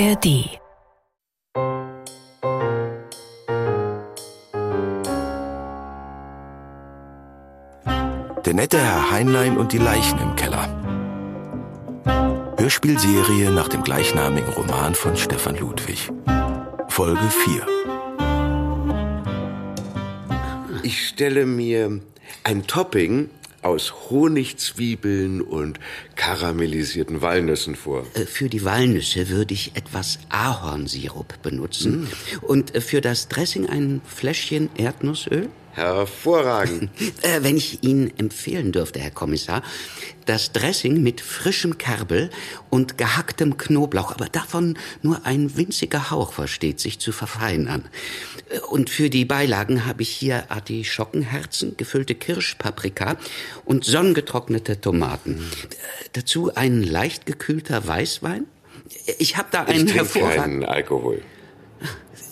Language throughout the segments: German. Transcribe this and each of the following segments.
ARD Der nette Herr Heinlein und die Leichen im Keller. Hörspielserie nach dem gleichnamigen Roman von Stefan Ludwig. Folge 4. Ich stelle mir ein Topping aus Honigzwiebeln und karamellisierten Walnüssen vor. Äh, Für die Walnüsse würde ich etwas Ahornsirup benutzen und äh, für das Dressing ein Fläschchen Erdnussöl. Hervorragend. Äh, wenn ich Ihnen empfehlen dürfte, Herr Kommissar, das Dressing mit frischem Kerbel und gehacktem Knoblauch, aber davon nur ein winziger Hauch versteht sich zu verfeinern. Äh, Und für die Beilagen habe ich hier Artischockenherzen, gefüllte Kirschpaprika und sonnengetrocknete Tomaten. Äh, Dazu ein leicht gekühlter Weißwein. Ich habe da Ich einen trinke hervorragenden... Alkohol.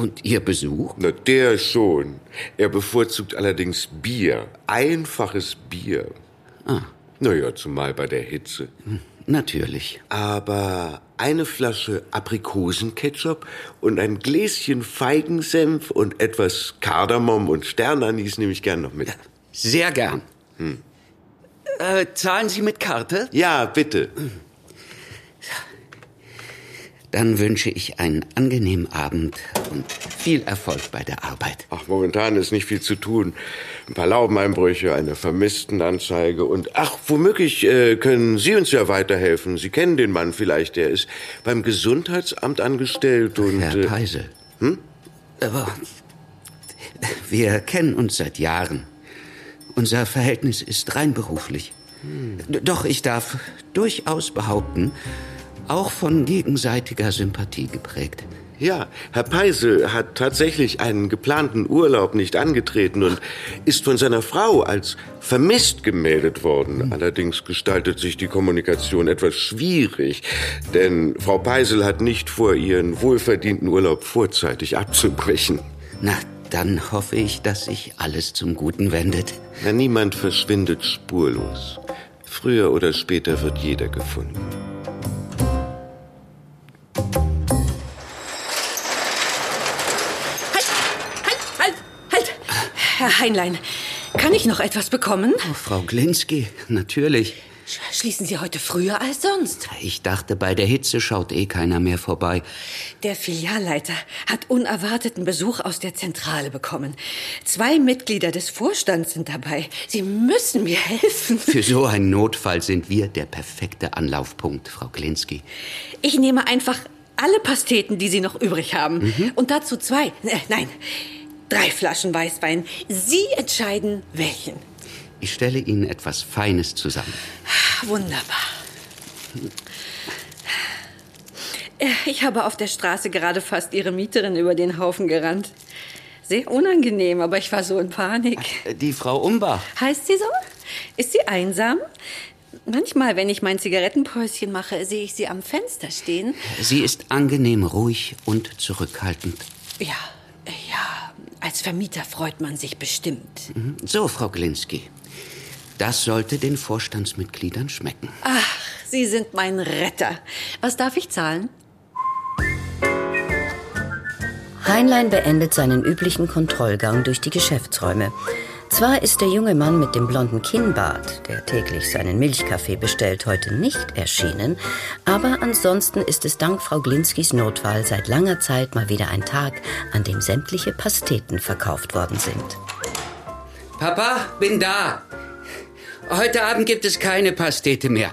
Und Ihr Besuch? Na, der schon. Er bevorzugt allerdings Bier. Einfaches Bier. Ah. Naja, zumal bei der Hitze. Natürlich. Aber eine Flasche Aprikosenketchup und ein Gläschen Feigensenf und etwas Kardamom und Sternanis nehme ich gern noch mit. Sehr gern. Äh, zahlen Sie mit Karte? Ja, bitte. Dann wünsche ich einen angenehmen Abend und viel Erfolg bei der Arbeit. Ach, momentan ist nicht viel zu tun. Ein paar Laubeneinbrüche, eine Vermisstenanzeige und ach, womöglich äh, können Sie uns ja weiterhelfen. Sie kennen den Mann vielleicht, der ist beim Gesundheitsamt angestellt und Herr äh, Peisel. Hm? Aber wir kennen uns seit Jahren. Unser Verhältnis ist rein beruflich. D- Doch ich darf durchaus behaupten, auch von gegenseitiger Sympathie geprägt. ja, Herr Peisel hat tatsächlich einen geplanten Urlaub nicht angetreten und ist von seiner Frau als vermisst gemeldet worden. Allerdings gestaltet sich die Kommunikation etwas schwierig, denn Frau Peisel hat nicht vor, ihren wohlverdienten Urlaub vorzeitig abzubrechen. Na, dann hoffe ich, dass sich alles zum Guten wendet. Na, niemand verschwindet spurlos. Früher oder später wird jeder gefunden. Herr Heinlein, kann ich noch etwas bekommen? Oh, Frau Glinski, natürlich. Sch- Schließen Sie heute früher als sonst. Ich dachte, bei der Hitze schaut eh keiner mehr vorbei. Der Filialleiter hat unerwarteten Besuch aus der Zentrale bekommen. Zwei Mitglieder des Vorstands sind dabei. Sie müssen mir helfen. Für so einen Notfall sind wir der perfekte Anlaufpunkt, Frau Glinski. Ich nehme einfach alle Pasteten, die Sie noch übrig haben. Und dazu zwei, äh, nein, drei Flaschen Weißwein. Sie entscheiden, welchen. Ich stelle Ihnen etwas Feines zusammen. Wunderbar. Äh, Ich habe auf der Straße gerade fast Ihre Mieterin über den Haufen gerannt. Sehr unangenehm, aber ich war so in Panik. Die Frau Umbach. Heißt sie so? Ist sie einsam? Manchmal, wenn ich mein Zigarettenpäuschen mache, sehe ich sie am Fenster stehen. Sie ist angenehm ruhig und zurückhaltend. Ja, ja, als Vermieter freut man sich bestimmt. So, Frau Glinski. Das sollte den Vorstandsmitgliedern schmecken. Ach, Sie sind mein Retter. Was darf ich zahlen? Heinlein beendet seinen üblichen Kontrollgang durch die Geschäftsräume. Zwar ist der junge Mann mit dem blonden Kinnbart, der täglich seinen Milchkaffee bestellt, heute nicht erschienen, aber ansonsten ist es dank Frau Glinskis Notfall seit langer Zeit mal wieder ein Tag, an dem sämtliche Pasteten verkauft worden sind. Papa, bin da. Heute Abend gibt es keine Pastete mehr.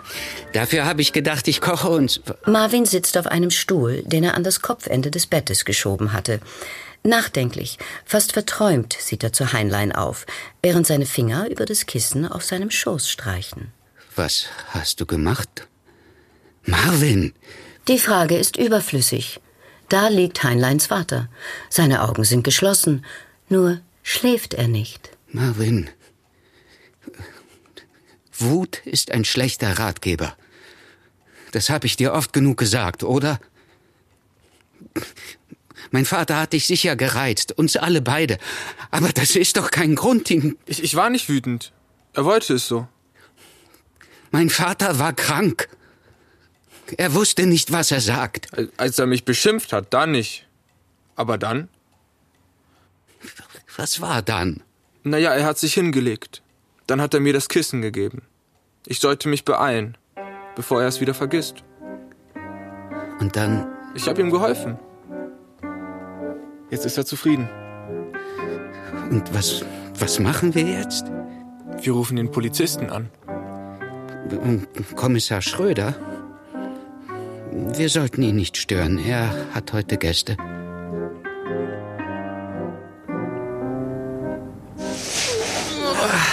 Dafür habe ich gedacht, ich koche uns. Marvin sitzt auf einem Stuhl, den er an das Kopfende des Bettes geschoben hatte. Nachdenklich, fast verträumt sieht er zu Heinlein auf, während seine Finger über das Kissen auf seinem Schoß streichen. Was hast du gemacht? Marvin! Die Frage ist überflüssig. Da liegt Heinleins Vater. Seine Augen sind geschlossen, nur schläft er nicht. Marvin. Wut ist ein schlechter Ratgeber. Das habe ich dir oft genug gesagt, oder? Mein Vater hat dich sicher gereizt, uns alle beide. Aber das ist doch kein Grund, ihn. Ich, ich war nicht wütend. Er wollte es so. Mein Vater war krank. Er wusste nicht, was er sagt. Als er mich beschimpft hat, dann nicht. Aber dann? Was war dann? Naja, er hat sich hingelegt. Dann hat er mir das Kissen gegeben. Ich sollte mich beeilen, bevor er es wieder vergisst. Und dann? Ich habe ihm geholfen. Jetzt ist er zufrieden. Und was, was machen wir jetzt? Wir rufen den Polizisten an. Kommissar Schröder? Wir sollten ihn nicht stören. Er hat heute Gäste.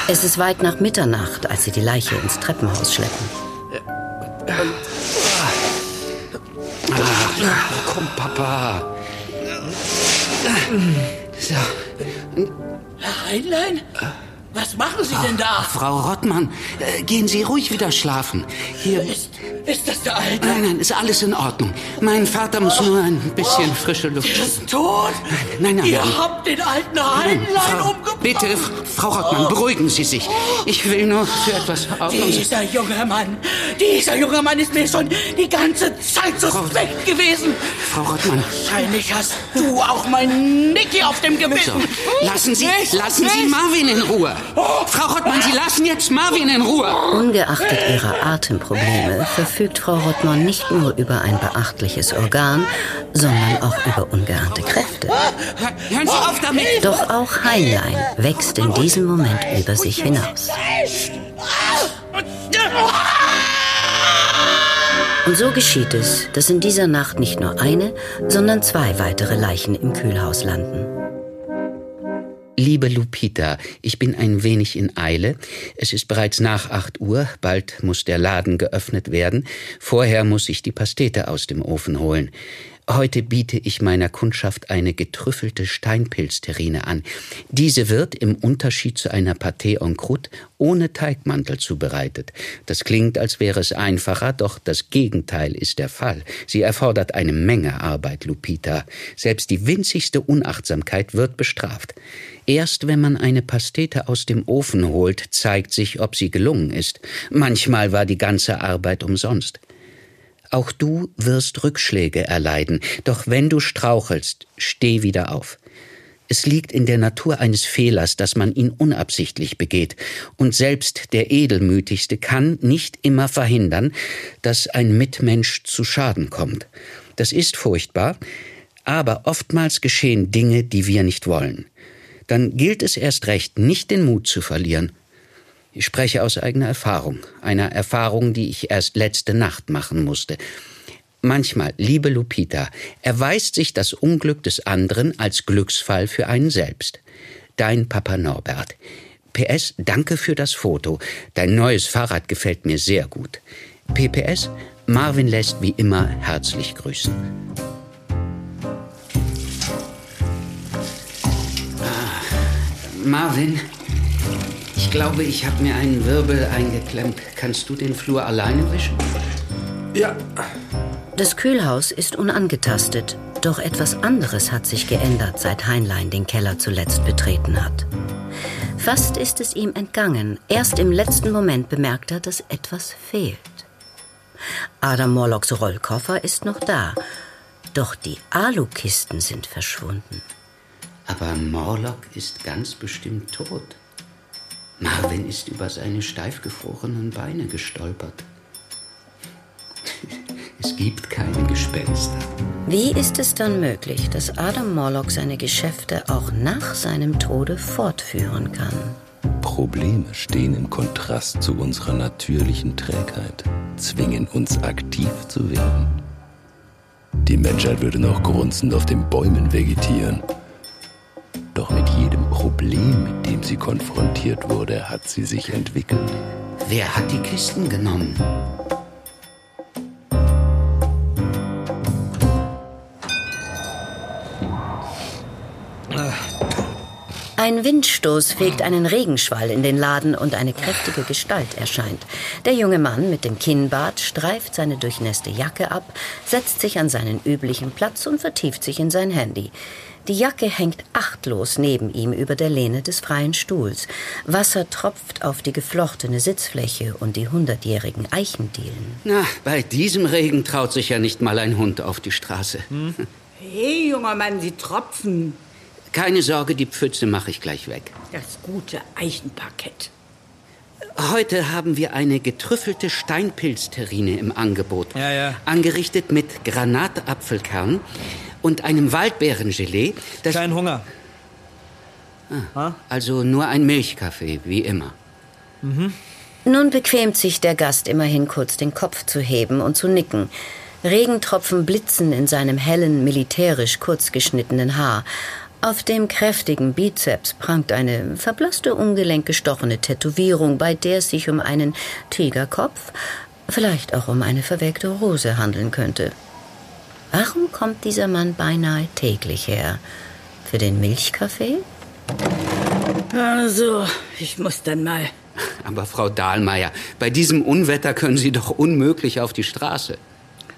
Es ist weit nach Mitternacht, als sie die Leiche ins Treppenhaus schleppen. Ach, komm, Papa. So. Herr Heinlein? Was machen Sie denn da? Frau Rottmann, äh, gehen Sie ruhig wieder schlafen. Hier. Ist, ist das der Alte? Nein, nein, ist alles in Ordnung. Mein Vater muss nur ein bisschen oh, frische Luft. Er ist tot? Nein, nein, Ihr nein. habt den alten Heinlein umgebracht. Bitte, Frau Rottmann, beruhigen Sie sich. Ich will nur für etwas Ordnung. Dieser junge Mann, dieser junge Mann ist mir schon die ganze Zeit suspekt gewesen. Frau Rottmann. Wahrscheinlich hast du auch meinen Nicky auf dem Gebissen. So, lassen Sie, lassen Sie Marvin in Ruhe. Frau Rottmann, Sie lassen jetzt Marvin in Ruhe. Ungeachtet ihrer Atemprobleme verfügt Frau Rottmann nicht nur über ein beachtliches Organ, sondern auch über ungeahnte Kräfte. Doch auch Heinlein wächst in diesem Moment über sich hinaus. Und so geschieht es, dass in dieser Nacht nicht nur eine, sondern zwei weitere Leichen im Kühlhaus landen. Liebe Lupita, ich bin ein wenig in Eile. Es ist bereits nach acht Uhr, bald muss der Laden geöffnet werden. Vorher muss ich die Pastete aus dem Ofen holen. Heute biete ich meiner Kundschaft eine getrüffelte Steinpilzterrine an. Diese wird im Unterschied zu einer Pâté en croûte ohne Teigmantel zubereitet. Das klingt, als wäre es einfacher, doch das Gegenteil ist der Fall. Sie erfordert eine Menge Arbeit, Lupita. Selbst die winzigste Unachtsamkeit wird bestraft. Erst wenn man eine Pastete aus dem Ofen holt, zeigt sich, ob sie gelungen ist. Manchmal war die ganze Arbeit umsonst. Auch du wirst Rückschläge erleiden, doch wenn du strauchelst, steh wieder auf. Es liegt in der Natur eines Fehlers, dass man ihn unabsichtlich begeht, und selbst der Edelmütigste kann nicht immer verhindern, dass ein Mitmensch zu Schaden kommt. Das ist furchtbar, aber oftmals geschehen Dinge, die wir nicht wollen. Dann gilt es erst recht, nicht den Mut zu verlieren ich spreche aus eigener Erfahrung, einer Erfahrung, die ich erst letzte Nacht machen musste. Manchmal, liebe Lupita, erweist sich das Unglück des anderen als Glücksfall für einen selbst. Dein Papa Norbert. PS, danke für das Foto. Dein neues Fahrrad gefällt mir sehr gut. PPS, Marvin lässt wie immer herzlich grüßen. Ah, Marvin, ich glaube, ich habe mir einen Wirbel eingeklemmt. Kannst du den Flur alleine wischen? Ja. Das Kühlhaus ist unangetastet, doch etwas anderes hat sich geändert, seit Heinlein den Keller zuletzt betreten hat. Fast ist es ihm entgangen. Erst im letzten Moment bemerkt er, dass etwas fehlt. Adam Morlocks Rollkoffer ist noch da, doch die Alukisten sind verschwunden. Aber Morlock ist ganz bestimmt tot. Marvin ist über seine steif gefrorenen Beine gestolpert. Es gibt keine Gespenster. Wie ist es dann möglich, dass Adam Morlock seine Geschäfte auch nach seinem Tode fortführen kann? Probleme stehen im Kontrast zu unserer natürlichen Trägheit, zwingen uns aktiv zu werden. Die Menschheit würde noch grunzend auf den Bäumen vegetieren. Problem, mit dem sie konfrontiert wurde, hat sie sich entwickelt. Wer hat die Kisten genommen? Ein Windstoß fegt einen Regenschwall in den Laden und eine kräftige Gestalt erscheint. Der junge Mann mit dem Kinnbart streift seine durchnässte Jacke ab, setzt sich an seinen üblichen Platz und vertieft sich in sein Handy. Die Jacke hängt achtlos neben ihm über der Lehne des freien Stuhls. Wasser tropft auf die geflochtene Sitzfläche und die hundertjährigen Eichendielen. Na, bei diesem Regen traut sich ja nicht mal ein Hund auf die Straße. Hey, junger Mann, Sie tropfen. Keine Sorge, die Pfütze mache ich gleich weg. Das gute Eichenparkett. Heute haben wir eine getrüffelte Steinpilzterrine im Angebot. Ja, ja. Angerichtet mit Granatapfelkern und einem Waldbeerengelee. Das Kein Hunger. also nur ein Milchkaffee, wie immer. Nun bequemt sich der Gast immerhin kurz den Kopf zu heben und zu nicken. Regentropfen blitzen in seinem hellen, militärisch kurz geschnittenen Haar. Auf dem kräftigen Bizeps prangt eine verblasste, ungelenk gestochene Tätowierung, bei der es sich um einen Tigerkopf, vielleicht auch um eine verwelkte Rose handeln könnte. Warum kommt dieser Mann beinahe täglich her? Für den Milchkaffee? Also, ich muss dann mal. Aber Frau Dahlmeier, bei diesem Unwetter können Sie doch unmöglich auf die Straße.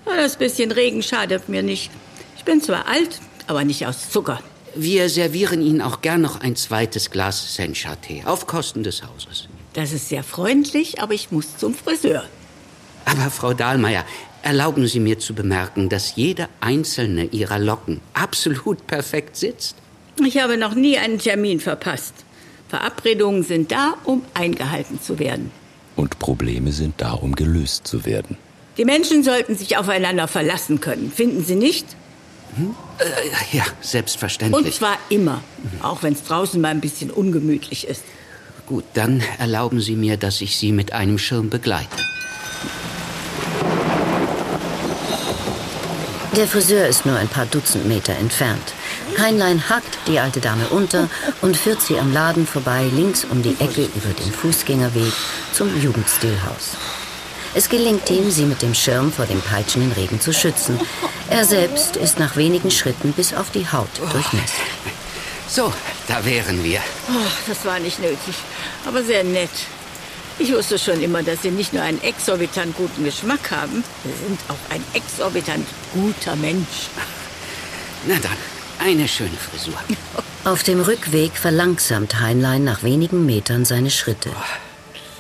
Das bisschen Regen schadet mir nicht. Ich bin zwar alt, aber nicht aus Zucker. Wir servieren Ihnen auch gern noch ein zweites Glas Sencha-Tee auf Kosten des Hauses. Das ist sehr freundlich, aber ich muss zum Friseur. Aber Frau Dahlmeier, erlauben Sie mir zu bemerken, dass jede einzelne Ihrer Locken absolut perfekt sitzt. Ich habe noch nie einen Termin verpasst. Verabredungen sind da, um eingehalten zu werden. Und Probleme sind da, um gelöst zu werden. Die Menschen sollten sich aufeinander verlassen können, finden Sie nicht? Ja, Und selbstverständlich. zwar immer, auch wenn es draußen mal ein bisschen ungemütlich ist. Gut, dann erlauben Sie mir, dass ich Sie mit einem Schirm begleite. Der Friseur ist nur ein paar Dutzend Meter entfernt. Heinlein hackt die alte Dame unter und führt sie am Laden vorbei links um die Ecke über den Fußgängerweg zum Jugendstilhaus. Es gelingt ihm, sie mit dem Schirm vor dem peitschenden Regen zu schützen. Er selbst ist nach wenigen Schritten bis auf die Haut durchnässt. So, da wären wir. Oh, das war nicht nötig, aber sehr nett. Ich wusste schon immer, dass Sie nicht nur einen exorbitant guten Geschmack haben, Sie sind auch ein exorbitant guter Mensch. Na dann, eine schöne Frisur. Auf dem Rückweg verlangsamt Heinlein nach wenigen Metern seine Schritte.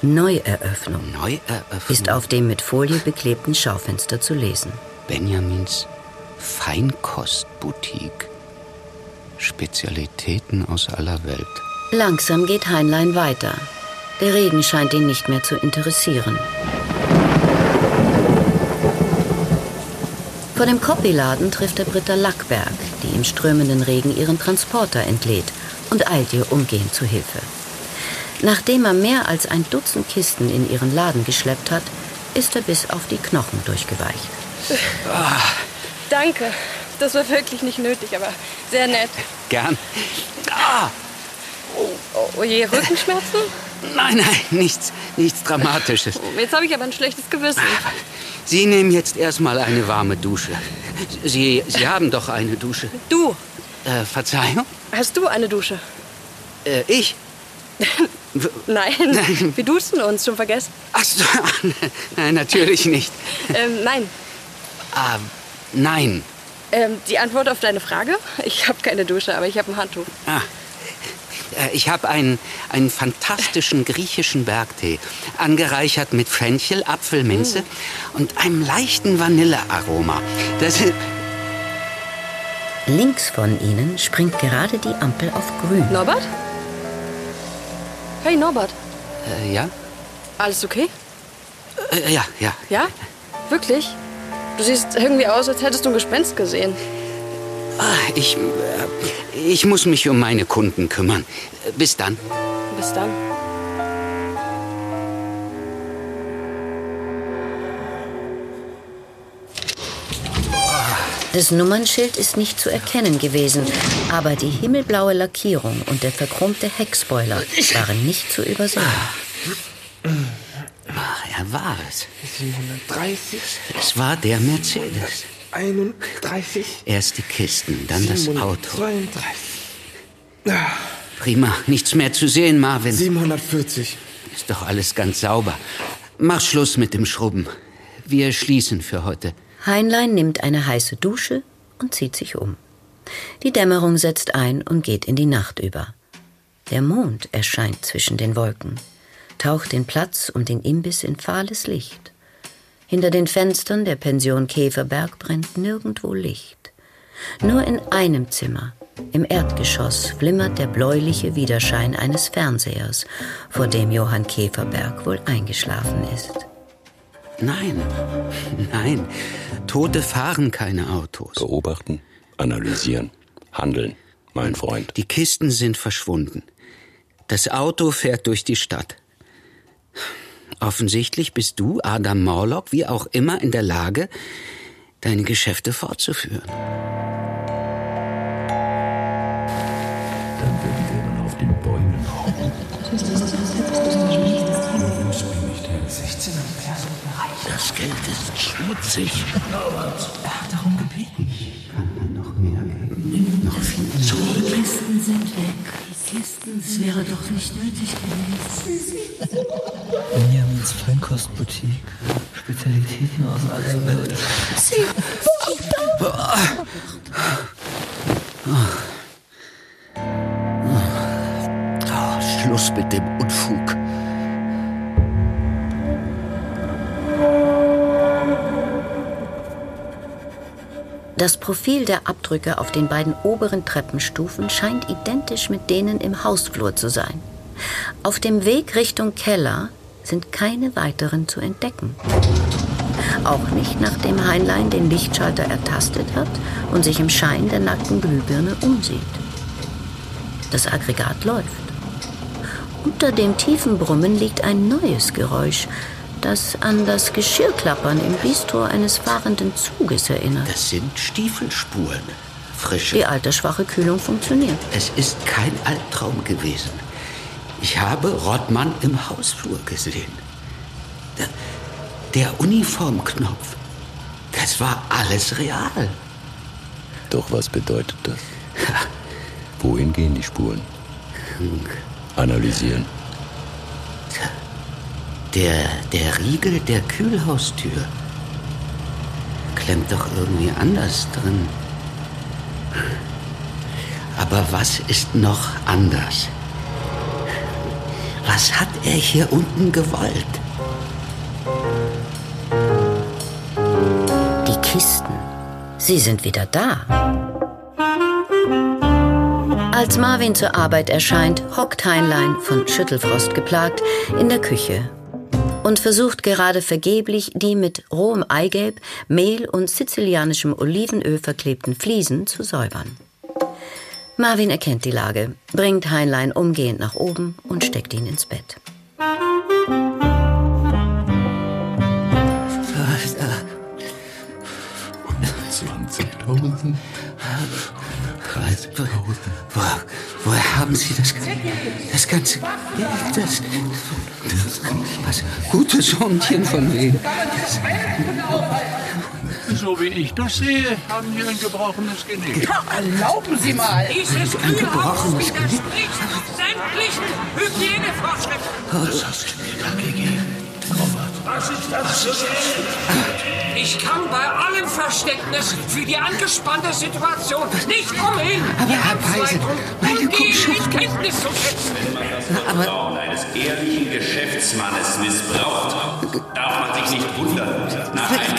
Neueröffnung Neueröffnung ist auf dem mit Folie beklebten Schaufenster zu lesen. Benjamins Feinkostboutique. Spezialitäten aus aller Welt. Langsam geht Heinlein weiter. Der Regen scheint ihn nicht mehr zu interessieren. Vor dem Copyladen trifft er Britta Lackberg, die im strömenden Regen ihren Transporter entlädt und eilt ihr umgehend zu Hilfe. Nachdem er mehr als ein Dutzend Kisten in ihren Laden geschleppt hat, ist er bis auf die Knochen durchgeweicht. Danke. Das war wirklich nicht nötig, aber sehr nett. Gern. Ah, Oh, oh je, Rückenschmerzen? nein, nein, nichts, nichts Dramatisches. Jetzt habe ich aber ein schlechtes Gewissen. Sie nehmen jetzt erstmal eine warme Dusche. Sie, Sie haben doch eine Dusche. Du, Äh, Verzeihung? hast du eine Dusche? Äh, ich? Nein. Wir duzen uns, schon vergessen. Ach so, nein, natürlich nicht. Ähm, nein. Ah, nein. Ähm, die Antwort auf deine Frage? Ich habe keine Dusche, aber ich habe ein Handtuch. Ah. Äh, Ich habe einen, einen fantastischen griechischen Bergtee, angereichert mit Fenchel, Apfel, Minze und einem leichten Vanillearoma. Das ist... Links von ihnen springt gerade die Ampel auf grün. Norbert? Hey, Norbert. Äh, ja? Alles okay? Äh, ja, ja. Ja? Wirklich? Du siehst irgendwie aus, als hättest du ein Gespenst gesehen. Ah, ich, äh, ich muss mich um meine Kunden kümmern. Äh, Bis dann. Bis dann. Das Nummernschild ist nicht zu erkennen gewesen, aber die himmelblaue Lackierung und der verchromte Heckspoiler waren nicht zu übersehen. Ach, er war es. 730, Es war der Mercedes. 31, Erst die Kisten, dann das Auto. 32. Prima, nichts mehr zu sehen, Marvin. 740. Ist doch alles ganz sauber. Mach Schluss mit dem Schrubben. Wir schließen für heute. Heinlein nimmt eine heiße Dusche und zieht sich um. Die Dämmerung setzt ein und geht in die Nacht über. Der Mond erscheint zwischen den Wolken, taucht den Platz um den Imbiss in fahles Licht. Hinter den Fenstern der Pension Käferberg brennt nirgendwo Licht. Nur in einem Zimmer, im Erdgeschoss, flimmert der bläuliche Widerschein eines Fernsehers, vor dem Johann Käferberg wohl eingeschlafen ist. Nein, nein, Tote fahren keine Autos. Beobachten, analysieren, handeln, mein Freund. Die Kisten sind verschwunden. Das Auto fährt durch die Stadt. Offensichtlich bist du, Adam Morlock, wie auch immer in der Lage, deine Geschäfte fortzuführen. Ist schmutzig. Er hat darum gebeten. Noch mehr Geld. Noch viel mehr. Die Kisten sind weg. Die Kisten, es wäre doch nicht nötig gewesen. Benjamins Feinkostboutique. Spezialitäten aus aller Welt. Oh, Das Profil der Abdrücke auf den beiden oberen Treppenstufen scheint identisch mit denen im Hausflur zu sein. Auf dem Weg Richtung Keller sind keine weiteren zu entdecken. Auch nicht, nachdem Heinlein den Lichtschalter ertastet hat und sich im Schein der nackten Glühbirne umsieht. Das Aggregat läuft. Unter dem tiefen Brummen liegt ein neues Geräusch, das an das Geschirrklappern im Bistro eines fahrenden Zuges erinnert. Das sind Stiefelspuren. Frische. Die altersschwache Kühlung funktioniert. Es ist kein Albtraum gewesen. Ich habe Rottmann im Hausflur gesehen. Der, der Uniformknopf. Das war alles real. Doch was bedeutet das? Wohin gehen die Spuren? Analysieren. Der, der Riegel der Kühlhaustür klemmt doch irgendwie anders drin. Aber was ist noch anders? Was hat er hier unten gewollt? Die Kisten. Sie sind wieder da. Als Marvin zur Arbeit erscheint, hockt Heinlein, von Schüttelfrost geplagt, in der Küche und versucht gerade vergeblich, die mit rohem Eigelb, Mehl und sizilianischem Olivenöl verklebten Fliesen zu säubern. Marvin erkennt die Lage, bringt Heinlein umgehend nach oben und steckt ihn ins Bett. 20.000. Wo, woher haben Sie das, das ganze Geld? Das, das, was gute Sortien von wegen. So wie ich das sehe, haben Sie ein gebrochenes Genick. Erlauben Sie mal. Dieses Ein gebrochenes Kühlhaus widerspricht sämtlichen Hygienevorschriften. Was hast du mir da gegeben? Was ist das für Ich kann bei allem Verständnis für die angespannte Situation nicht umhin, Aber die Herr Amtsleitung meine Kundschaft- Kenntnis zu setzen. Aber Vertrauen eines ehrlichen Geschäftsmannes missbraucht, darf man sich nicht wundern, nach einem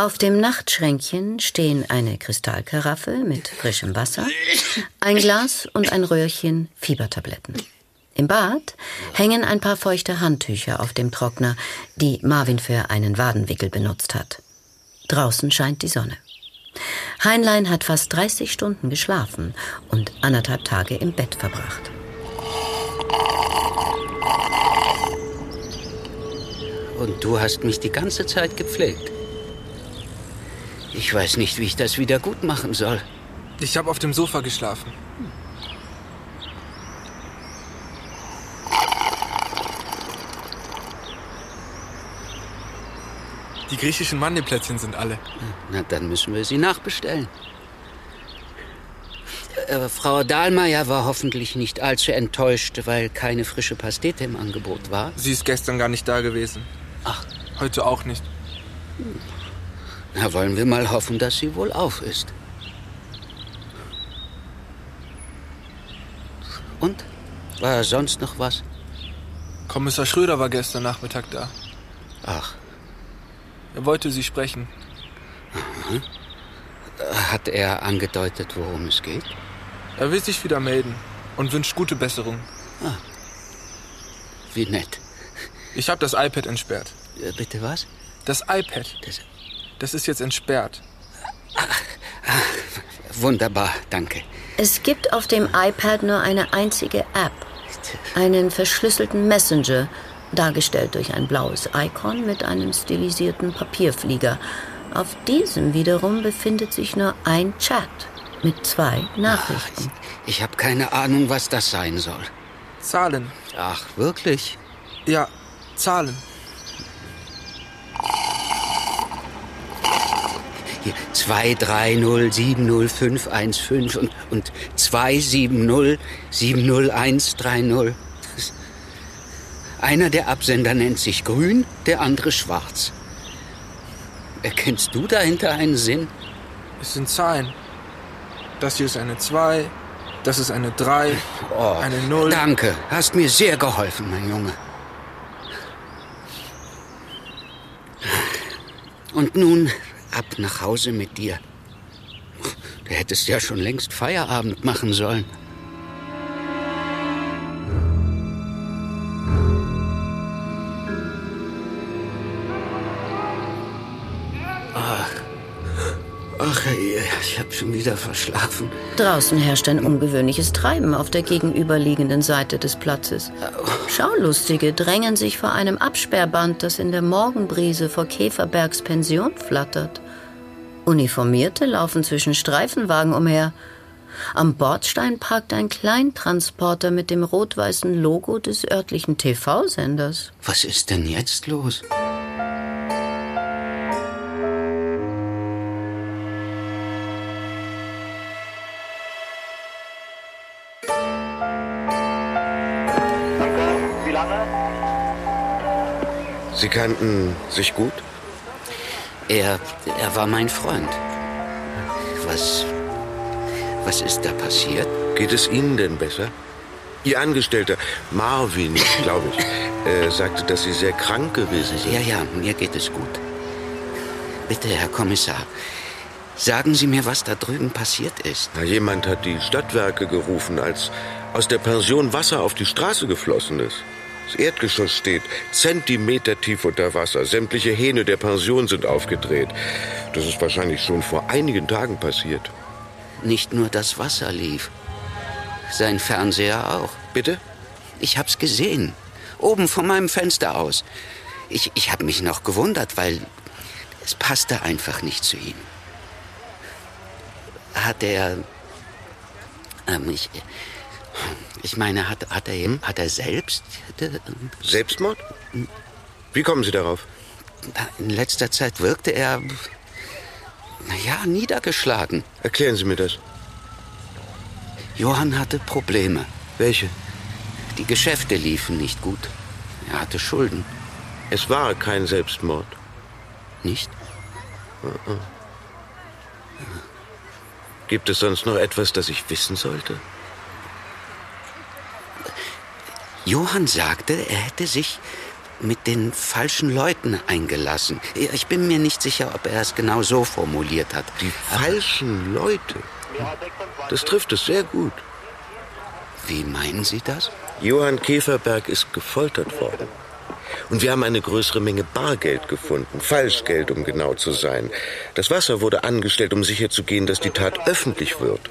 Auf dem Nachtschränkchen stehen eine Kristallkaraffe mit frischem Wasser, ein Glas und ein Röhrchen Fiebertabletten. Im Bad hängen ein paar feuchte Handtücher auf dem Trockner, die Marvin für einen Wadenwickel benutzt hat. Draußen scheint die Sonne. Heinlein hat fast 30 Stunden geschlafen und anderthalb Tage im Bett verbracht. Und du hast mich die ganze Zeit gepflegt. Ich weiß nicht, wie ich das wieder gut machen soll. Ich habe auf dem Sofa geschlafen. Die griechischen Mandelplätzchen sind alle. Na, dann müssen wir sie nachbestellen. Äh, Frau Dahlmeier war hoffentlich nicht allzu enttäuscht, weil keine frische Pastete im Angebot war. Sie ist gestern gar nicht da gewesen. Ach. Heute auch nicht. Na, wollen wir mal hoffen, dass sie wohl auf ist. Und? War sonst noch was? Kommissar Schröder war gestern Nachmittag da. Ach. Er wollte Sie sprechen. Mhm. Hat er angedeutet, worum es geht? Er will sich wieder melden und wünscht gute Besserung. Ah. Wie nett. Ich habe das iPad entsperrt. Äh, bitte was? Das iPad. Das, das ist jetzt entsperrt. Wunderbar, danke. Es gibt auf dem iPad nur eine einzige App. Einen verschlüsselten Messenger, dargestellt durch ein blaues Icon mit einem stilisierten Papierflieger. Auf diesem wiederum befindet sich nur ein Chat mit zwei Nachrichten. Ach, ich ich habe keine Ahnung, was das sein soll. Zahlen. Ach, wirklich? Ja, Zahlen. Hier 230701515 und, und 270700130. Einer der Absender nennt sich grün, der andere schwarz. Erkennst du dahinter einen Sinn? Es sind Zahlen. Das hier ist eine 2, das ist eine 3, oh, eine 0. Danke, hast mir sehr geholfen, mein Junge. Und nun ab nach Hause mit dir. Du hättest ja schon längst Feierabend machen sollen. Ach ich habe schon wieder verschlafen. Draußen herrscht ein ungewöhnliches Treiben auf der gegenüberliegenden Seite des Platzes. Schaulustige drängen sich vor einem Absperrband, das in der Morgenbrise vor Käferbergs Pension flattert. Uniformierte laufen zwischen Streifenwagen umher. Am Bordstein parkt ein Kleintransporter mit dem rot-weißen Logo des örtlichen TV-Senders. Was ist denn jetzt los? Sie kannten sich gut? Er, er war mein Freund. Was, was ist da passiert? Geht es Ihnen denn besser? Ihr Angestellter, Marvin, glaube ich, äh, sagte, dass Sie sehr krank gewesen sind. Ja, ja, mir geht es gut. Bitte, Herr Kommissar, sagen Sie mir, was da drüben passiert ist. Na, jemand hat die Stadtwerke gerufen, als aus der Pension Wasser auf die Straße geflossen ist. Das Erdgeschoss steht Zentimeter tief unter Wasser. Sämtliche Hähne der Pension sind aufgedreht. Das ist wahrscheinlich schon vor einigen Tagen passiert. Nicht nur das Wasser lief. Sein Fernseher auch. Bitte? Ich hab's gesehen. Oben von meinem Fenster aus. Ich, ich hab mich noch gewundert, weil es passte einfach nicht zu ihm. Hat er. Ähm, ich, ich meine, hat, hat, er, hm? hat er selbst. Äh, Selbstmord? Wie kommen Sie darauf? In letzter Zeit wirkte er. Naja, niedergeschlagen. Erklären Sie mir das. Johann hatte Probleme. Welche? Die Geschäfte liefen nicht gut. Er hatte Schulden. Es war kein Selbstmord. Nicht? Uh -uh. Gibt es sonst noch etwas, das ich wissen sollte? Johann sagte, er hätte sich mit den falschen Leuten eingelassen. Ich bin mir nicht sicher, ob er es genau so formuliert hat. Die falschen Leute? Das trifft es sehr gut. Wie meinen Sie das? Johann Käferberg ist gefoltert worden. Und wir haben eine größere Menge Bargeld gefunden. Falschgeld, um genau zu sein. Das Wasser wurde angestellt, um sicherzugehen, dass die Tat öffentlich wird.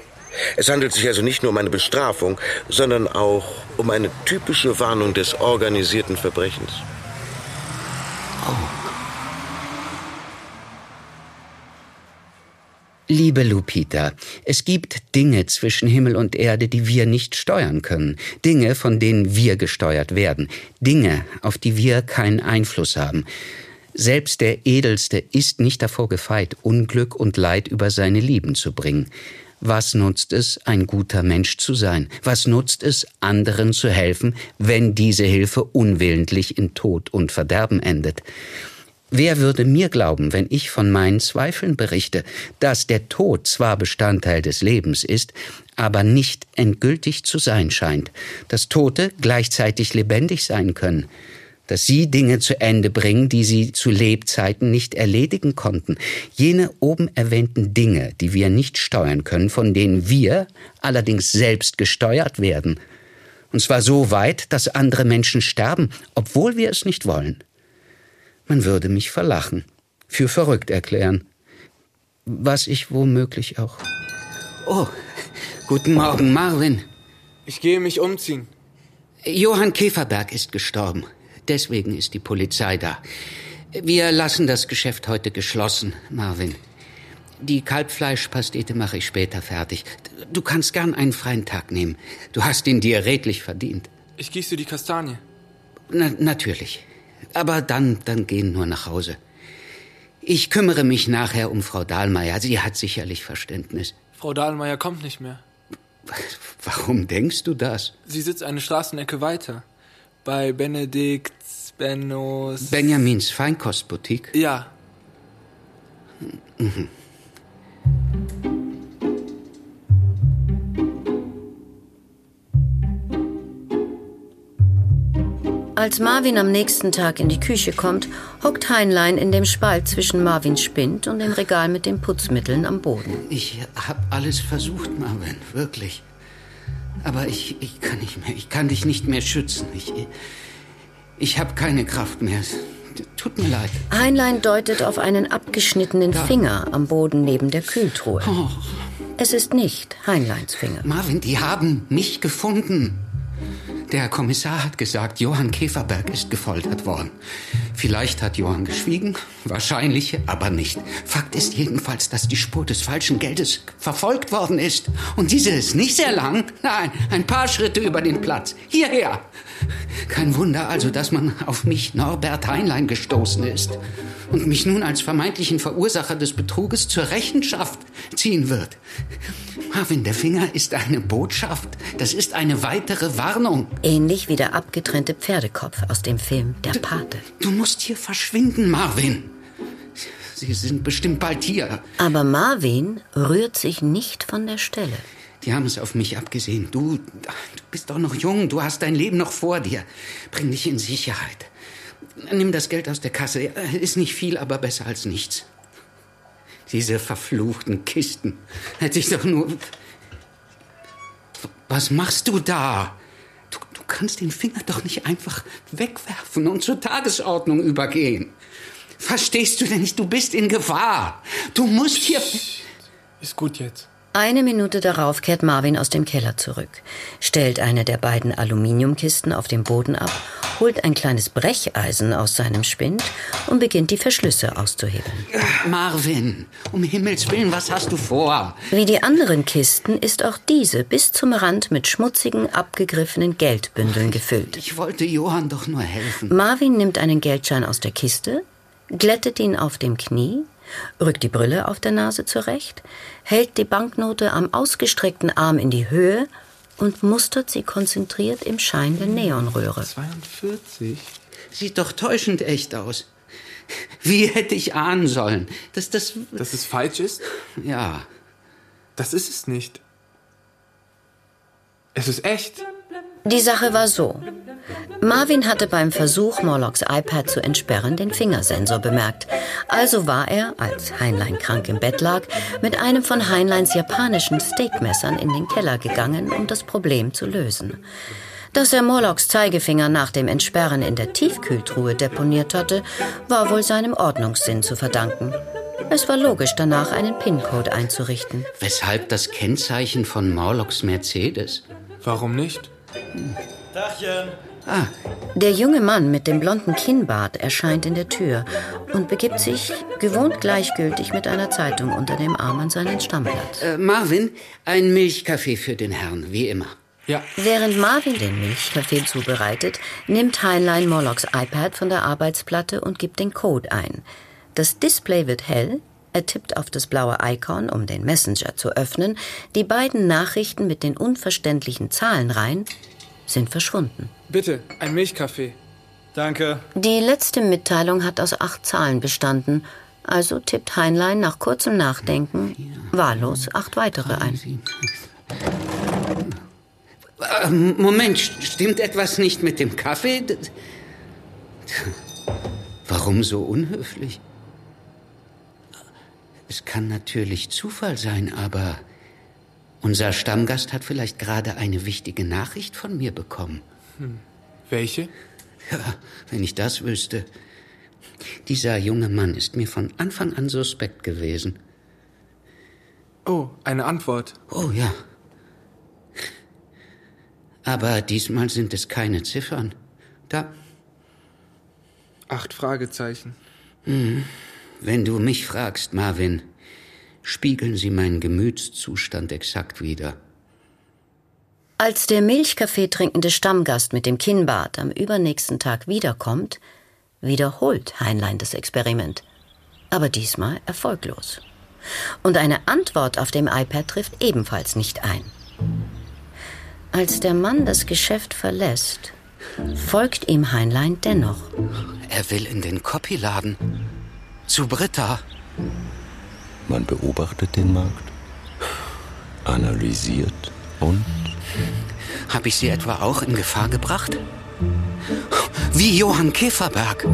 Es handelt sich also nicht nur um eine Bestrafung, sondern auch um eine typische Warnung des organisierten Verbrechens. Oh. Liebe Lupita, es gibt Dinge zwischen Himmel und Erde, die wir nicht steuern können. Dinge, von denen wir gesteuert werden. Dinge, auf die wir keinen Einfluss haben. Selbst der Edelste ist nicht davor gefeit, Unglück und Leid über seine Lieben zu bringen. Was nutzt es, ein guter Mensch zu sein? Was nutzt es, anderen zu helfen, wenn diese Hilfe unwillentlich in Tod und Verderben endet? Wer würde mir glauben, wenn ich von meinen Zweifeln berichte, dass der Tod zwar Bestandteil des Lebens ist, aber nicht endgültig zu sein scheint, dass Tote gleichzeitig lebendig sein können, dass sie Dinge zu Ende bringen, die sie zu Lebzeiten nicht erledigen konnten, jene oben erwähnten Dinge, die wir nicht steuern können, von denen wir allerdings selbst gesteuert werden, und zwar so weit, dass andere Menschen sterben, obwohl wir es nicht wollen. Man würde mich verlachen, für verrückt erklären. Was ich womöglich auch. Oh, guten Morgen, Marvin. Ich gehe mich umziehen. Johann Käferberg ist gestorben. Deswegen ist die Polizei da. Wir lassen das Geschäft heute geschlossen, Marvin. Die Kalbfleischpastete mache ich später fertig. Du kannst gern einen freien Tag nehmen. Du hast ihn dir redlich verdient. Ich gieße die Kastanie. Na, natürlich. Aber dann, dann gehen nur nach Hause. Ich kümmere mich nachher um Frau Dahlmeier. Sie hat sicherlich Verständnis. Frau Dahlmeier kommt nicht mehr. Warum denkst du das? Sie sitzt eine Straßenecke weiter. Bei Benedikt Bennos. Benjamins Feinkostboutique? Ja. Mhm. Als Marvin am nächsten Tag in die Küche kommt, hockt Heinlein in dem Spalt zwischen Marvins Spind und dem Regal mit den Putzmitteln am Boden. Ich habe alles versucht, Marvin, wirklich. Aber ich, ich kann nicht mehr. Ich kann dich nicht mehr schützen. Ich, ich habe keine Kraft mehr. Tut mir leid. Heinlein deutet auf einen abgeschnittenen Da. Finger am Boden neben der Kühltruhe. Oh. Es ist nicht Heinleins Finger. Marvin, die haben mich gefunden. Der Kommissar hat gesagt, Johann Käferberg ist gefoltert worden. Vielleicht hat Johann geschwiegen, wahrscheinlich aber nicht. Fakt ist jedenfalls, dass die Spur des falschen Geldes verfolgt worden ist. Und diese ist nicht sehr lang, nein, ein paar Schritte über den Platz. Hierher. Kein Wunder also, dass man auf mich, Norbert Heinlein, gestoßen ist und mich nun als vermeintlichen Verursacher des Betruges zur Rechenschaft ziehen wird. Marvin, der Finger ist eine Botschaft. Das ist eine weitere Warnung. Ähnlich wie der abgetrennte Pferdekopf aus dem Film Der Pate. Du musst hier verschwinden, Marvin. Sie sind bestimmt bald hier. Aber Marvin rührt sich nicht von der Stelle. Die haben es auf mich abgesehen. Du, du bist doch noch jung. Du hast dein Leben noch vor dir. Bring dich in Sicherheit. Nimm das Geld aus der Kasse. Ist nicht viel, aber besser als nichts. Diese verfluchten Kisten. Hätte ich doch nur. Was machst du da? Du, du kannst den Finger doch nicht einfach wegwerfen und zur Tagesordnung übergehen. Verstehst du denn nicht? Du bist in Gefahr. Du musst hier. Ist gut jetzt. Eine Minute darauf kehrt Marvin aus dem Keller zurück, stellt eine der beiden Aluminiumkisten auf dem Boden ab, holt ein kleines Brecheisen aus seinem Spind und beginnt die Verschlüsse auszuhebeln. Marvin, um Himmels Willen, was hast du vor? Wie die anderen Kisten ist auch diese bis zum Rand mit schmutzigen, abgegriffenen Geldbündeln gefüllt. Ich wollte Johann doch nur helfen. Marvin nimmt einen Geldschein aus der Kiste, glättet ihn auf dem Knie, rückt die Brille auf der Nase zurecht, hält die Banknote am ausgestreckten Arm in die Höhe und mustert sie konzentriert im Schein der Neonröhre. 42? Sieht doch täuschend echt aus. Wie hätte ich ahnen sollen, dass das. Dass es falsch ist? Ja. Das ist es nicht. Es ist echt. Die Sache war so. Marvin hatte beim Versuch, Morlocks iPad zu entsperren, den Fingersensor bemerkt. Also war er, als Heinlein krank im Bett lag, mit einem von Heinleins japanischen Steakmessern in den Keller gegangen, um das Problem zu lösen. Dass er Morlocks Zeigefinger nach dem Entsperren in der Tiefkühltruhe deponiert hatte, war wohl seinem Ordnungssinn zu verdanken. Es war logisch, danach einen PIN-Code einzurichten. Weshalb das Kennzeichen von Morlocks Mercedes? Warum nicht? Dachchen. Ah, Der junge Mann mit dem blonden Kinnbart erscheint in der Tür und begibt sich, gewohnt gleichgültig mit einer Zeitung unter dem Arm an seinen Stammplatz. äh, Marvin, ein Milchkaffee für den Herrn, wie immer. Ja. Während Marvin den Milchkaffee zubereitet, nimmt Heinlein Morlocks iPad von der Arbeitsplatte und gibt den Code ein. Das Display wird hell, er tippt auf das blaue Icon, um den Messenger zu öffnen. Die beiden Nachrichten mit den unverständlichen Zahlenreihen sind verschwunden. Bitte, ein Milchkaffee. Danke. Die letzte Mitteilung hat aus acht Zahlen bestanden. Also tippt Heinlein nach kurzem Nachdenken wahllos acht weitere ein. Moment, stimmt etwas nicht mit dem Kaffee? Warum so unhöflich? Es kann natürlich Zufall sein, aber unser Stammgast hat vielleicht gerade eine wichtige Nachricht von mir bekommen. Hm. Welche? Ja, wenn ich das wüsste. Dieser junge Mann ist mir von Anfang an suspekt gewesen. Oh, eine Antwort. Oh ja. Aber diesmal sind es keine Ziffern. Da. Acht Fragezeichen. Hm. Wenn du mich fragst, Marvin, spiegeln sie meinen Gemütszustand exakt wider. Als der Milchkaffee trinkende Stammgast mit dem Kinnbart am übernächsten Tag wiederkommt, wiederholt Heinlein das Experiment. Aber diesmal erfolglos. Und eine Antwort auf dem iPad trifft ebenfalls nicht ein. Als der Mann das Geschäft verlässt, folgt ihm Heinlein dennoch. Er will in den Copyladen. Zu Britta. Man beobachtet den Markt, analysiert und. Habe ich sie etwa auch in Gefahr gebracht? Wie Johann Käferberg.